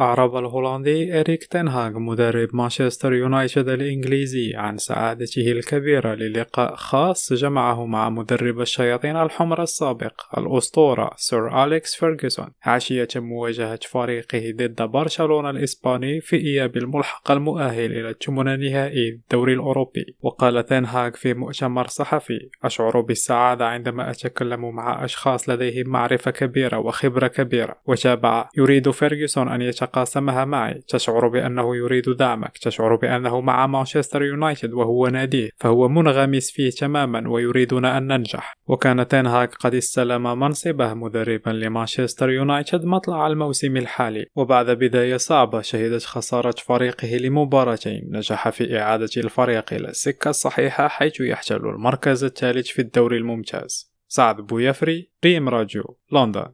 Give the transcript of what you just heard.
أعرب الهولندي إريك تنهاغ مدرب مانشستر يونايتد الإنجليزي عن سعادته الكبيرة للقاء خاص جمعه مع مدرب الشياطين الحمر السابق الأسطورة سير أليكس فيرغسون عشية مواجهة فريقه ضد برشلونة الإسباني في إياب الملحق المؤهل إلى الثمن نهائي الدوري الأوروبي وقال تنهاغ في مؤتمر صحفي أشعر بالسعادة عندما أتكلم مع أشخاص لديهم معرفة كبيرة وخبرة كبيرة وتابع يريد فيرغسون أن يتكلم تقاسمها معي. تشعر بأنه يريد دعمك. تشعر بأنه مع مانشستر يونايتد وهو ناديه فهو منغمس فيه تماما ويريدنا أن ننجح. وكان تنهاك قد استلم منصبه مدربا لمانشستر يونايتد مطلع الموسم الحالي. وبعد بداية صعبة شهدت خسارة فريقه لمباراتين. نجح في إعادة الفريق إلى السكة الصحيحة حيث يحتل المركز الثالث في الدوري الممتاز. سعد بويفري ريم راجو لندن.